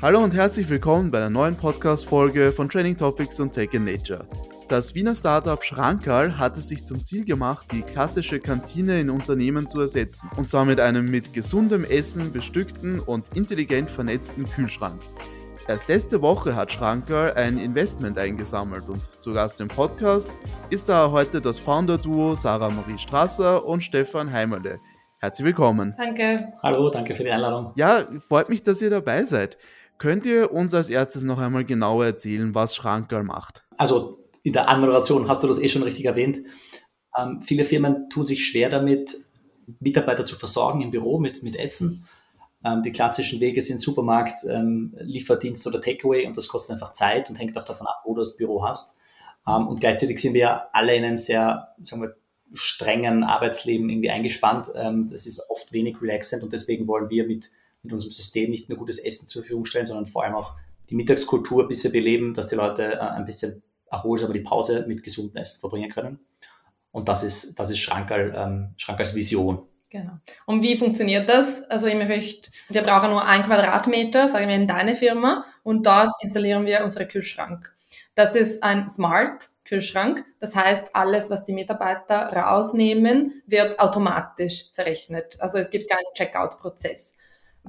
Hallo und herzlich willkommen bei einer neuen Podcast-Folge von Training Topics und Tech in Nature. Das Wiener Startup Schrankal hat es sich zum Ziel gemacht, die klassische Kantine in Unternehmen zu ersetzen. Und zwar mit einem mit gesundem Essen bestückten und intelligent vernetzten Kühlschrank. Erst letzte Woche hat Schrankal ein Investment eingesammelt und zu Gast im Podcast ist da heute das Founder-Duo Sarah Marie Strasser und Stefan Heimerle. Herzlich willkommen. Danke. Hallo, danke für die Einladung. Ja, freut mich, dass ihr dabei seid. Könnt ihr uns als erstes noch einmal genauer erzählen, was Schrankerl macht? Also in der Anmoderation hast du das eh schon richtig erwähnt. Ähm, viele Firmen tun sich schwer damit, Mitarbeiter zu versorgen im Büro mit, mit Essen. Ähm, die klassischen Wege sind Supermarkt, ähm, Lieferdienst oder Takeaway und das kostet einfach Zeit und hängt auch davon ab, wo du das Büro hast. Ähm, und gleichzeitig sind wir alle in einem sehr, sagen wir, strengen Arbeitsleben irgendwie eingespannt. Ähm, das ist oft wenig relaxend und deswegen wollen wir mit mit unserem System nicht nur gutes Essen zur Verfügung stellen, sondern vor allem auch die Mittagskultur ein bisschen beleben, dass die Leute äh, ein bisschen erholsam die Pause mit gesundem Essen verbringen können. Und das ist, das ist Schrankerl, ähm, Schrankerls Vision. Genau. Und wie funktioniert das? Also im Endeffekt, wir brauchen nur ein Quadratmeter, sagen wir in deine Firma, und dort installieren wir unseren Kühlschrank. Das ist ein Smart Kühlschrank. Das heißt, alles, was die Mitarbeiter rausnehmen, wird automatisch verrechnet. Also es gibt keinen Checkout-Prozess.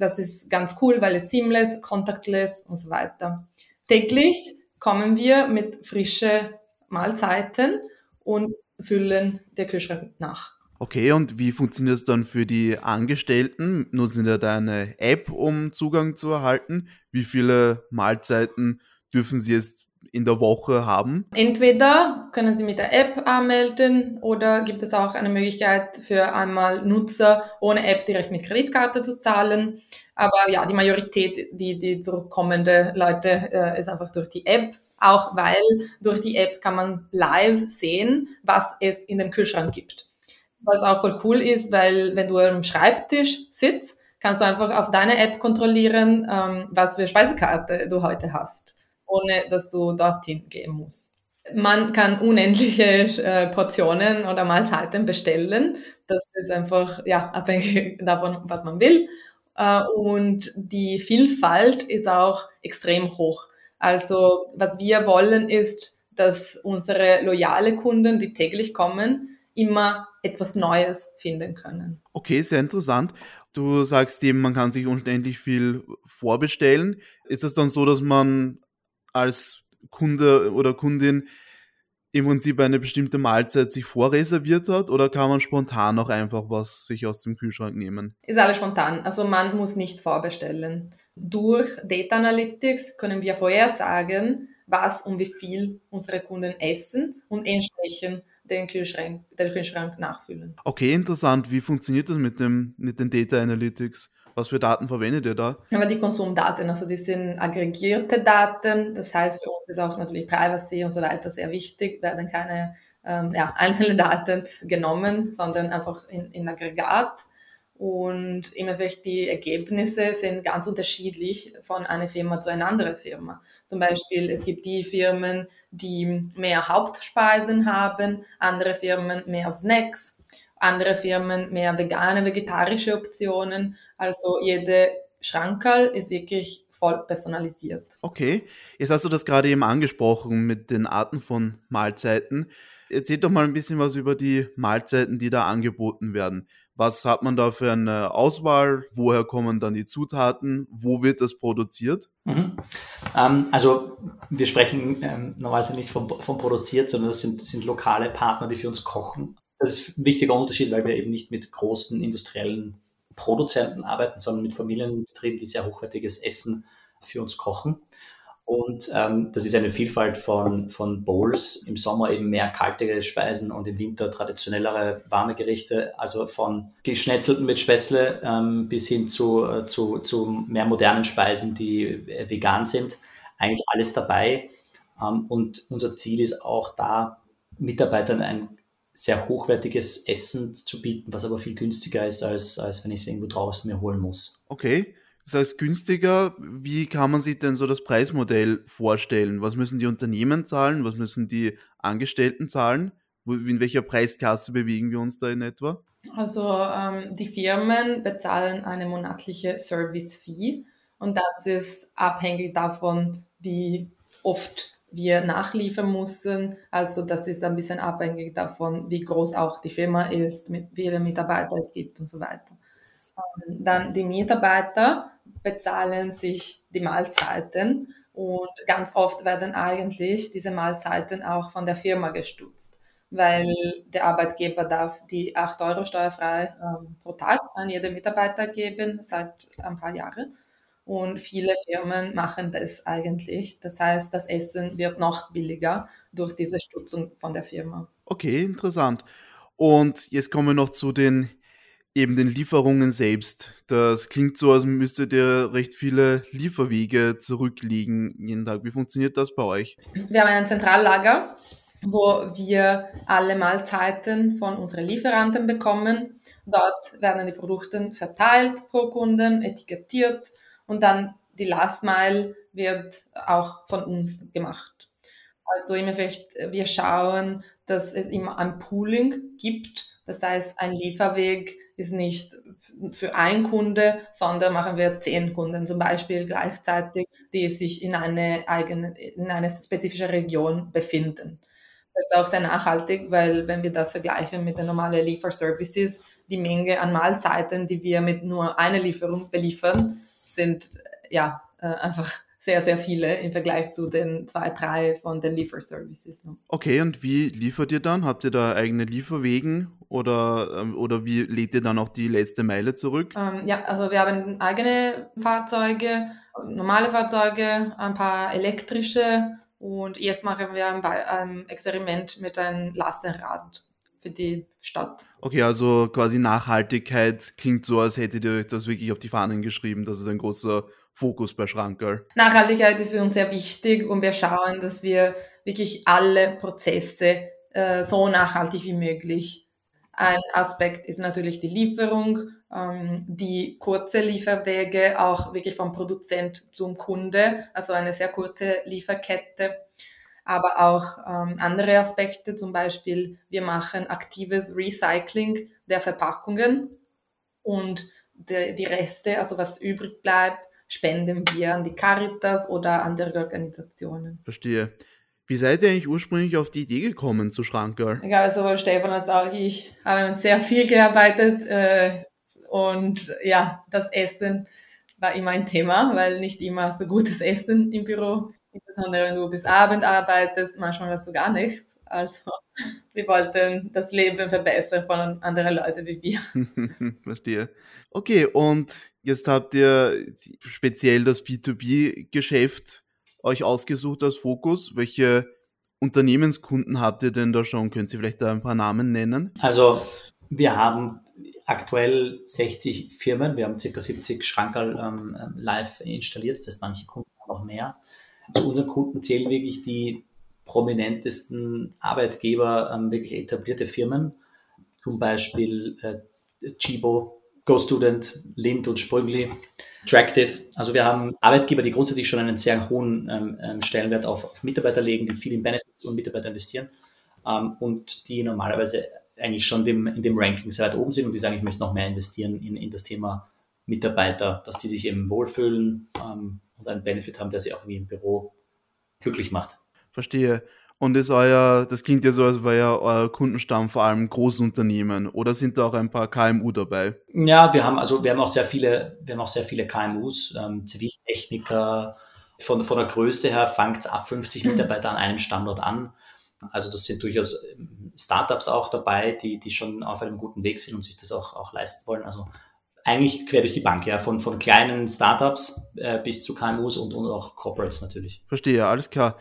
Das ist ganz cool, weil es seamless, contactless und so weiter. Täglich kommen wir mit frischen Mahlzeiten und füllen den Kühlschrank nach. Okay, und wie funktioniert es dann für die Angestellten? Nutzen sie da eine App, um Zugang zu erhalten? Wie viele Mahlzeiten dürfen sie jetzt in der Woche haben? Entweder können Sie mit der App anmelden oder gibt es auch eine Möglichkeit für einmal Nutzer ohne App direkt mit Kreditkarte zu zahlen. Aber ja, die Majorität, die, die zurückkommende Leute, äh, ist einfach durch die App. Auch weil durch die App kann man live sehen, was es in dem Kühlschrank gibt. Was auch voll cool ist, weil wenn du am Schreibtisch sitzt, kannst du einfach auf deine App kontrollieren, ähm, was für Speisekarte du heute hast ohne dass du dorthin gehen musst. Man kann unendliche äh, Portionen oder Mahlzeiten bestellen. Das ist einfach ja, abhängig davon, was man will. Äh, und die Vielfalt ist auch extrem hoch. Also was wir wollen ist, dass unsere loyale Kunden, die täglich kommen, immer etwas Neues finden können. Okay, sehr interessant. Du sagst eben, man kann sich unendlich viel vorbestellen. Ist es dann so, dass man als Kunde oder Kundin im Prinzip eine bestimmte Mahlzeit sich vorreserviert hat oder kann man spontan auch einfach was sich aus dem Kühlschrank nehmen? Ist alles spontan. Also man muss nicht vorbestellen. Durch Data Analytics können wir vorhersagen, was und wie viel unsere Kunden essen und entsprechend den Kühlschrank, den Kühlschrank nachfüllen. Okay, interessant. Wie funktioniert das mit, dem, mit den Data Analytics? Was für Daten verwendet ihr da? Aber die Konsumdaten, also die sind aggregierte Daten. Das heißt, für uns ist auch natürlich Privacy und so weiter sehr wichtig. Werden keine ähm, ja, einzelnen Daten genommen, sondern einfach in, in Aggregat. Und immer die Ergebnisse sind ganz unterschiedlich von einer Firma zu einer anderen Firma. Zum Beispiel, es gibt die Firmen, die mehr Hauptspeisen haben, andere Firmen mehr Snacks, andere Firmen mehr vegane, vegetarische Optionen. Also jede Schrankerl ist wirklich voll personalisiert. Okay, jetzt hast du das gerade eben angesprochen mit den Arten von Mahlzeiten. Erzähl doch mal ein bisschen was über die Mahlzeiten, die da angeboten werden. Was hat man da für eine Auswahl? Woher kommen dann die Zutaten? Wo wird das produziert? Mhm. Ähm, also wir sprechen ähm, normalerweise nicht von, von produziert, sondern das sind, das sind lokale Partner, die für uns kochen. Das ist ein wichtiger Unterschied, weil wir eben nicht mit großen industriellen Produzenten arbeiten, sondern mit Familienbetrieben, die sehr hochwertiges Essen für uns kochen. Und ähm, das ist eine Vielfalt von, von Bowls. Im Sommer eben mehr kalte Speisen und im Winter traditionellere warme Gerichte. Also von geschnetzelten mit Spätzle ähm, bis hin zu, äh, zu, zu mehr modernen Speisen, die äh, vegan sind. Eigentlich alles dabei. Ähm, und unser Ziel ist auch da, Mitarbeitern ein sehr hochwertiges Essen zu bieten, was aber viel günstiger ist, als, als wenn ich es irgendwo draußen mir holen muss. Okay. Das heißt, günstiger, wie kann man sich denn so das Preismodell vorstellen? Was müssen die Unternehmen zahlen? Was müssen die Angestellten zahlen? In welcher Preisklasse bewegen wir uns da in etwa? Also ähm, die Firmen bezahlen eine monatliche Service-Fee Und das ist abhängig davon, wie oft wir nachliefern müssen. Also das ist ein bisschen abhängig davon, wie groß auch die Firma ist, mit wie viele Mitarbeiter es gibt und so weiter. Ähm, dann die Mitarbeiter bezahlen sich die Mahlzeiten und ganz oft werden eigentlich diese Mahlzeiten auch von der Firma gestützt, weil der Arbeitgeber darf die 8 Euro steuerfrei ähm, pro Tag an jede Mitarbeiter geben seit ein paar Jahren. Und viele Firmen machen das eigentlich. Das heißt, das Essen wird noch billiger durch diese Stützung von der Firma. Okay, interessant. Und jetzt kommen wir noch zu den eben den Lieferungen selbst. Das klingt so, als müsstet ihr recht viele Lieferwege zurückliegen jeden Tag. Wie funktioniert das bei euch? Wir haben ein Zentrallager, wo wir alle Mahlzeiten von unseren Lieferanten bekommen. Dort werden die Produkte verteilt pro Kunden, etikettiert und dann die Last Mile wird auch von uns gemacht. Also im Endeffekt, wir schauen, dass es immer ein Pooling gibt. Das heißt, ein Lieferweg ist nicht für einen Kunde, sondern machen wir zehn Kunden zum Beispiel gleichzeitig, die sich in eine eigene, in eine spezifische Region befinden. Das ist auch sehr nachhaltig, weil wenn wir das vergleichen mit den normalen Lieferservices, die Menge an Mahlzeiten, die wir mit nur einer Lieferung beliefern, sind ja äh, einfach sehr, sehr viele im Vergleich zu den zwei, drei von den Lieferservices. Ne? Okay, und wie liefert ihr dann? Habt ihr da eigene Lieferwegen oder, ähm, oder wie lädt ihr dann auch die letzte Meile zurück? Ähm, ja, also wir haben eigene Fahrzeuge, normale Fahrzeuge, ein paar elektrische und jetzt machen wir ein, ein Experiment mit einem Lastenrad für die Stadt. Okay, also quasi Nachhaltigkeit klingt so, als hättet ihr euch das wirklich auf die Fahnen geschrieben. Das ist ein großer Fokus bei Schrankerl. Nachhaltigkeit ist für uns sehr wichtig und wir schauen, dass wir wirklich alle Prozesse äh, so nachhaltig wie möglich. Ein Aspekt ist natürlich die Lieferung, ähm, die kurze Lieferwege auch wirklich vom Produzent zum Kunde, also eine sehr kurze Lieferkette aber auch ähm, andere Aspekte, zum Beispiel wir machen aktives Recycling der Verpackungen und de, die Reste, also was übrig bleibt, spenden wir an die Caritas oder andere Organisationen. Verstehe. Wie seid ihr eigentlich ursprünglich auf die Idee gekommen zu Schrankerl? Ja, sowohl Stefan als auch ich haben sehr viel gearbeitet äh, und ja, das Essen war immer ein Thema, weil nicht immer so gutes Essen im Büro Insbesondere wenn du bis Abend arbeitest, manchmal hast du gar nichts. Also wir wollten das Leben verbessern von anderen Leuten wie wir. Verstehe. Okay, und jetzt habt ihr speziell das B2B-Geschäft euch ausgesucht als Fokus. Welche Unternehmenskunden habt ihr denn da schon? Könnt ihr vielleicht da ein paar Namen nennen? Also wir haben aktuell 60 Firmen, wir haben ca. 70 Schrankerl ähm, live installiert, das heißt manche Kunden haben auch mehr zu unseren Kunden zählen wirklich die prominentesten Arbeitgeber, ähm, wirklich etablierte Firmen, zum Beispiel äh, Chibo, GoStudent, Lind und Sprüngli, Tractive. Also wir haben Arbeitgeber, die grundsätzlich schon einen sehr hohen ähm, ähm, Stellenwert auf, auf, Mitarbeiter legen, die viel in Benefits und Mitarbeiter investieren ähm, und die normalerweise eigentlich schon dem, in dem Ranking sehr weit oben sind und die sagen, ich möchte noch mehr investieren in, in das Thema Mitarbeiter, dass die sich eben wohlfühlen, ähm, und einen Benefit haben, der sie auch wie im Büro glücklich macht. Verstehe. Und ist euer, das klingt ja so, als wäre ja euer Kundenstamm vor allem Großunternehmen oder sind da auch ein paar KMU dabei? Ja, wir haben also wir haben auch sehr viele, wir haben auch sehr viele KMUs, ähm, Ziviltechniker. Von, von der Größe her fängt es ab 50 mhm. Mitarbeiter an einem Standort an. Also das sind durchaus ähm, Startups auch dabei, die, die schon auf einem guten Weg sind und sich das auch, auch leisten wollen. Also eigentlich quer durch die Bank, ja, von, von kleinen Startups äh, bis zu KMUs und, und auch Corporates natürlich. Verstehe, alles klar.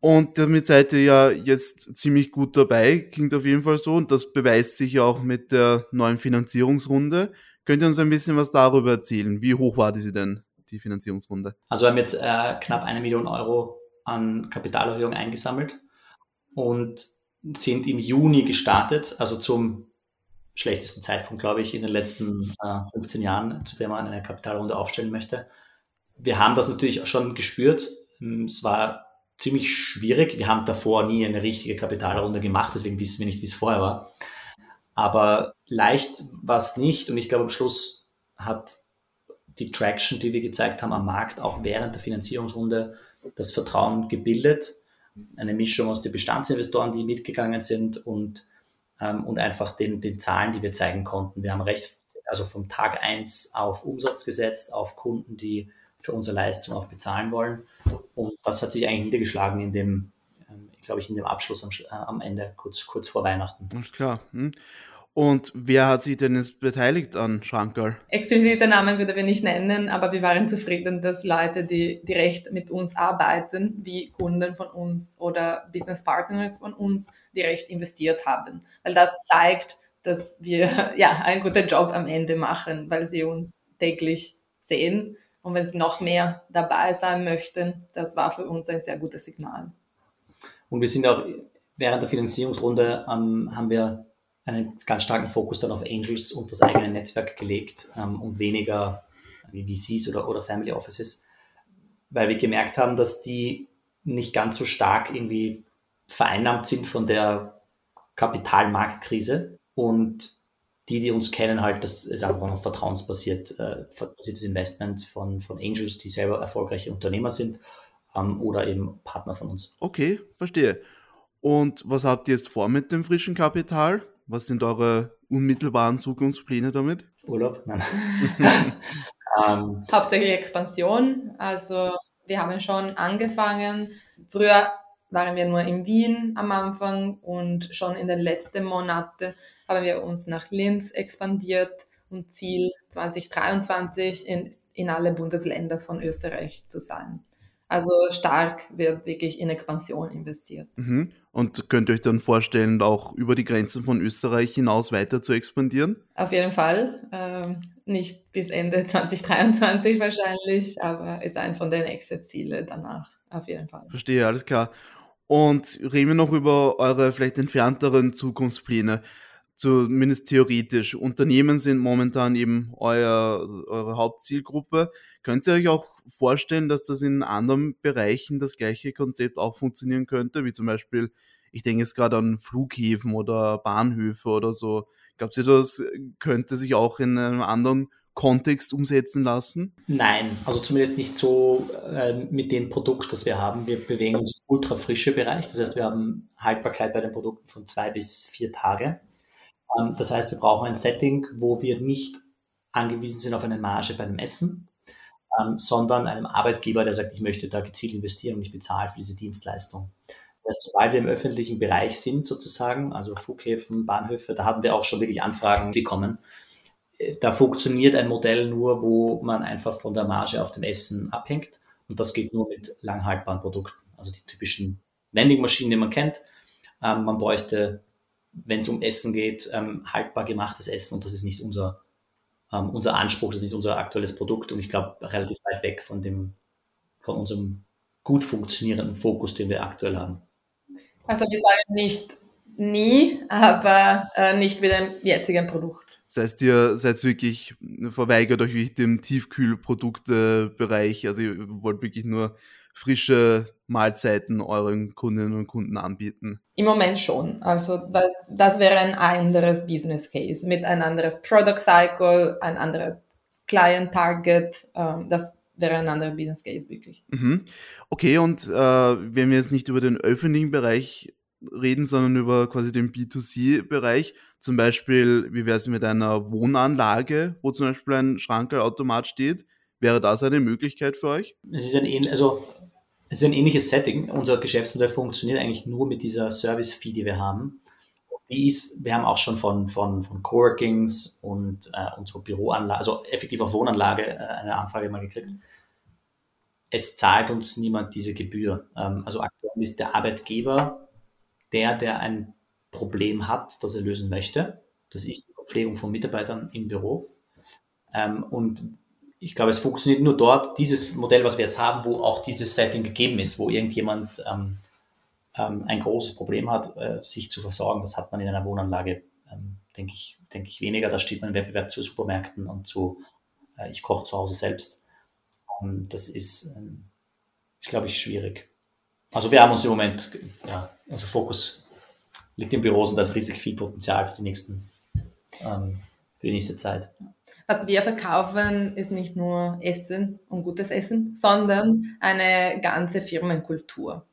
Und damit seid ihr ja jetzt ziemlich gut dabei, klingt auf jeden Fall so. Und das beweist sich ja auch mit der neuen Finanzierungsrunde. Könnt ihr uns ein bisschen was darüber erzählen? Wie hoch war diese denn, die Finanzierungsrunde? Also wir haben jetzt äh, knapp eine Million Euro an Kapitalerhöhung eingesammelt und sind im Juni gestartet, also zum schlechtesten Zeitpunkt, glaube ich, in den letzten äh, 15 Jahren, zu dem man eine Kapitalrunde aufstellen möchte. Wir haben das natürlich schon gespürt. Hm, es war ziemlich schwierig. Wir haben davor nie eine richtige Kapitalrunde gemacht, deswegen wissen wir nicht, wie es vorher war. Aber leicht war es nicht und ich glaube, am Schluss hat die Traction, die wir gezeigt haben am Markt, auch während der Finanzierungsrunde, das Vertrauen gebildet. Eine Mischung aus den Bestandsinvestoren, die mitgegangen sind und, ähm, und einfach den, den Zahlen, die wir zeigen konnten. Wir haben recht, also vom Tag eins auf Umsatz gesetzt, auf Kunden, die für unsere Leistung auch bezahlen wollen. Und das hat sich eigentlich niedergeschlagen in dem, ähm, glaube ich, in dem Abschluss am, äh, am Ende, kurz, kurz vor Weihnachten. Alles klar. Hm. Und wer hat sich denn jetzt beteiligt an Schrankerl? Explizite Namen würde wir nicht nennen, aber wir waren zufrieden, dass Leute, die direkt mit uns arbeiten, wie Kunden von uns oder Business Partners von uns, direkt investiert haben. Weil das zeigt, dass wir ja einen guten Job am Ende machen, weil sie uns täglich sehen. Und wenn sie noch mehr dabei sein möchten, das war für uns ein sehr gutes Signal. Und wir sind auch während der Finanzierungsrunde ähm, haben wir einen ganz starken Fokus dann auf Angels und das eigene Netzwerk gelegt ähm, und weniger wie VCs oder, oder Family Offices, weil wir gemerkt haben, dass die nicht ganz so stark irgendwie vereinnahmt sind von der Kapitalmarktkrise und die, die uns kennen, halt, das ist einfach noch vertrauensbasiert, äh, basiertes Investment von, von Angels, die selber erfolgreiche Unternehmer sind ähm, oder eben Partner von uns. Okay, verstehe. Und was habt ihr jetzt vor mit dem frischen Kapital? Was sind eure unmittelbaren Zukunftspläne damit? Urlaub? Nein. ähm, Hauptsächlich Expansion. Also wir haben schon angefangen. Früher waren wir nur in Wien am Anfang und schon in den letzten Monaten haben wir uns nach Linz expandiert und Ziel 2023 in, in alle Bundesländer von Österreich zu sein. Also stark wird wirklich in Expansion investiert. Mhm. Und könnt ihr euch dann vorstellen, auch über die Grenzen von Österreich hinaus weiter zu expandieren? Auf jeden Fall. Ähm, nicht bis Ende 2023 wahrscheinlich, aber ist ein von den Exit-Zielen danach. Auf jeden Fall. Verstehe, alles klar. Und reden wir noch über eure vielleicht entfernteren Zukunftspläne zumindest theoretisch. Unternehmen sind momentan eben euer, eure Hauptzielgruppe. Könnt ihr euch auch vorstellen, dass das in anderen Bereichen das gleiche Konzept auch funktionieren könnte, wie zum Beispiel, ich denke jetzt gerade an Flughäfen oder Bahnhöfe oder so. Glaubt ihr, das könnte sich auch in einem anderen Kontext umsetzen lassen? Nein, also zumindest nicht so äh, mit dem Produkt, das wir haben. Wir bewegen uns im ultra frische Bereich. Das heißt, wir haben Haltbarkeit bei den Produkten von zwei bis vier Tage. Ähm, das heißt, wir brauchen ein Setting, wo wir nicht angewiesen sind auf eine Marge bei dem Essen, ähm, sondern einem Arbeitgeber, der sagt, ich möchte da gezielt investieren und ich bezahle für diese Dienstleistung. Das sobald wir im öffentlichen Bereich sind, sozusagen, also Flughäfen, Bahnhöfe, da haben wir auch schon wirklich Anfragen bekommen. Äh, da funktioniert ein Modell nur, wo man einfach von der Marge auf dem Essen abhängt. Und das geht nur mit langhaltbaren Produkten, also die typischen Vending-Maschinen, die man kennt. Ähm, man bräuchte wenn es um Essen geht, ähm, haltbar gemachtes Essen und das ist nicht unser, ähm, unser Anspruch, das ist nicht unser aktuelles Produkt und ich glaube relativ weit weg von dem, von unserem gut funktionierenden Fokus, den wir aktuell haben. Also wir sagen nicht nie, aber äh, nicht mit dem jetzigen Produkt. Das heißt, ihr seid wirklich, verweigert euch wirklich dem Tiefkühlproduktebereich. Also ihr wollt wirklich nur frische Mahlzeiten euren Kundinnen und Kunden anbieten? Im Moment schon. Also das wäre ein anderes Business Case mit ein anderes Product Cycle, ein anderes Client Target. Ähm, das wäre ein anderer Business Case wirklich. Mhm. Okay, und äh, wenn wir jetzt nicht über den öffentlichen Bereich reden, sondern über quasi den B2C-Bereich, zum Beispiel, wie wäre es mit einer Wohnanlage, wo zum Beispiel ein Schrankerautomat steht? Wäre das eine Möglichkeit für euch? Es ist ein, also es ist ein ähnliches Setting. Unser Geschäftsmodell funktioniert eigentlich nur mit dieser Service-Fee, die wir haben. Die ist, wir haben auch schon von, von, von Coworkings und äh, unserer Büroanlage, also effektiv auf Wohnanlage, äh, eine Anfrage mal gekriegt. Es zahlt uns niemand diese Gebühr. Ähm, also aktuell ist der Arbeitgeber der, der ein Problem hat, das er lösen möchte. Das ist die Verpflegung von Mitarbeitern im Büro. Ähm, und ich glaube, es funktioniert nur dort, dieses Modell, was wir jetzt haben, wo auch dieses Setting gegeben ist, wo irgendjemand ähm, ähm, ein großes Problem hat, äh, sich zu versorgen. Das hat man in einer Wohnanlage, ähm, denke ich, denke ich, weniger. Da steht man im Wettbewerb zu Supermärkten und zu, äh, ich koche zu Hause selbst. Ähm, das ist, ähm, ist, glaube ich, schwierig. Also wir haben uns im Moment, ja, unser Fokus liegt in Büros und da ist riesig viel Potenzial für die nächsten, ähm, für die nächste Zeit. Was wir verkaufen, ist nicht nur Essen und gutes Essen, sondern eine ganze Firmenkultur.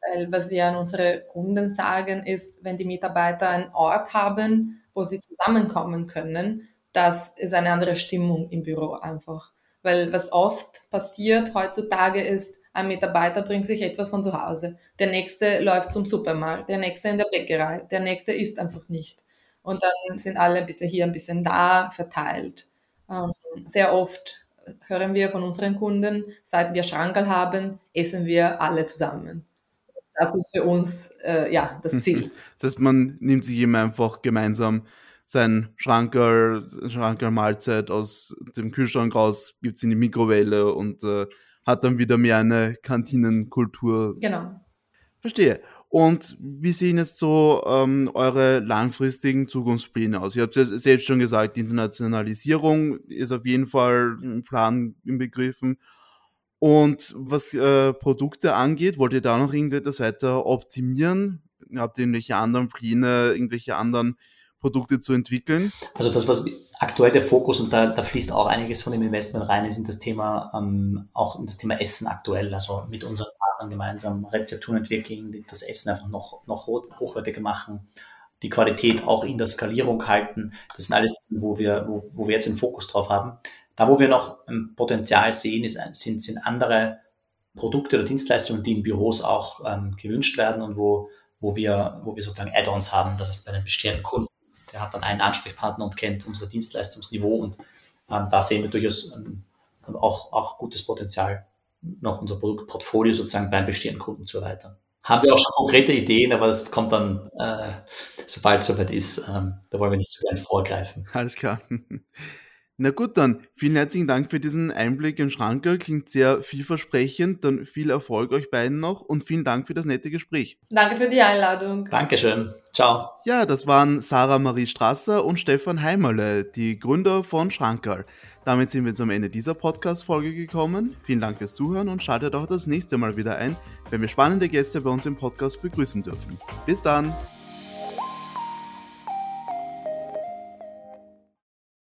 Weil was wir an unsere Kunden sagen, ist, wenn die Mitarbeiter einen Ort haben, wo sie zusammenkommen können, das ist eine andere Stimmung im Büro einfach. Weil was oft passiert heutzutage ist, ein Mitarbeiter bringt sich etwas von zu Hause, der nächste läuft zum Supermarkt, der nächste in der Bäckerei, der nächste isst einfach nicht. Und dann sind alle ein bisschen hier, ein bisschen da verteilt. Ähm, sehr oft hören wir von unseren Kunden, seit wir Schrankerl haben, essen wir alle zusammen. Das ist für uns äh, ja das Ziel. Das heißt, man nimmt sich immer einfach gemeinsam sein Schrankerl, Schrankerl Mahlzeit aus dem Kühlschrank raus, gibt es in die Mikrowelle und äh, hat dann wieder mehr eine Kantinenkultur. Genau. Verstehe. Und wie sehen jetzt so ähm, eure langfristigen Zukunftspläne aus? Ihr habt es selbst schon gesagt, die Internationalisierung ist auf jeden Fall im Plan inbegriffen. Und was äh, Produkte angeht, wollt ihr da noch irgendetwas weiter optimieren? Habt ihr irgendwelche anderen Pläne, irgendwelche anderen Produkte zu entwickeln? Also das, was aktuell der Fokus und da, da fließt auch einiges von dem Investment rein, ist in das Thema, ähm, auch in das Thema Essen aktuell, also mit unseren Partnern gemeinsam Rezepturen entwickeln, das Essen einfach noch, noch hochwertiger machen, die Qualität auch in der Skalierung halten. Das sind alles, wo wir, wo, wo wir jetzt den Fokus drauf haben. Da, wo wir noch ein Potenzial sehen, ist, sind, sind andere Produkte oder Dienstleistungen, die in Büros auch ähm, gewünscht werden und wo, wo, wir, wo wir sozusagen Add-ons haben. Das heißt, bei den bestehenden Kunden der hat dann einen Ansprechpartner und kennt unser Dienstleistungsniveau und ähm, da sehen wir durchaus ähm, auch, auch gutes Potenzial, noch unser Produktportfolio sozusagen beim bestehenden Kunden zu erweitern. Haben wir auch schon konkrete Ideen, aber das kommt dann, äh, sobald es soweit ist. Ähm, da wollen wir nicht zu gern vorgreifen. Alles klar. Na gut, dann vielen herzlichen Dank für diesen Einblick in Schranker. Klingt sehr vielversprechend. Dann viel Erfolg euch beiden noch und vielen Dank für das nette Gespräch. Danke für die Einladung. Dankeschön. Ciao. Ja, das waren Sarah Marie Strasser und Stefan Heimerle, die Gründer von Schrankerl. Damit sind wir zum Ende dieser Podcast-Folge gekommen. Vielen Dank fürs Zuhören und schaltet auch das nächste Mal wieder ein, wenn wir spannende Gäste bei uns im Podcast begrüßen dürfen. Bis dann!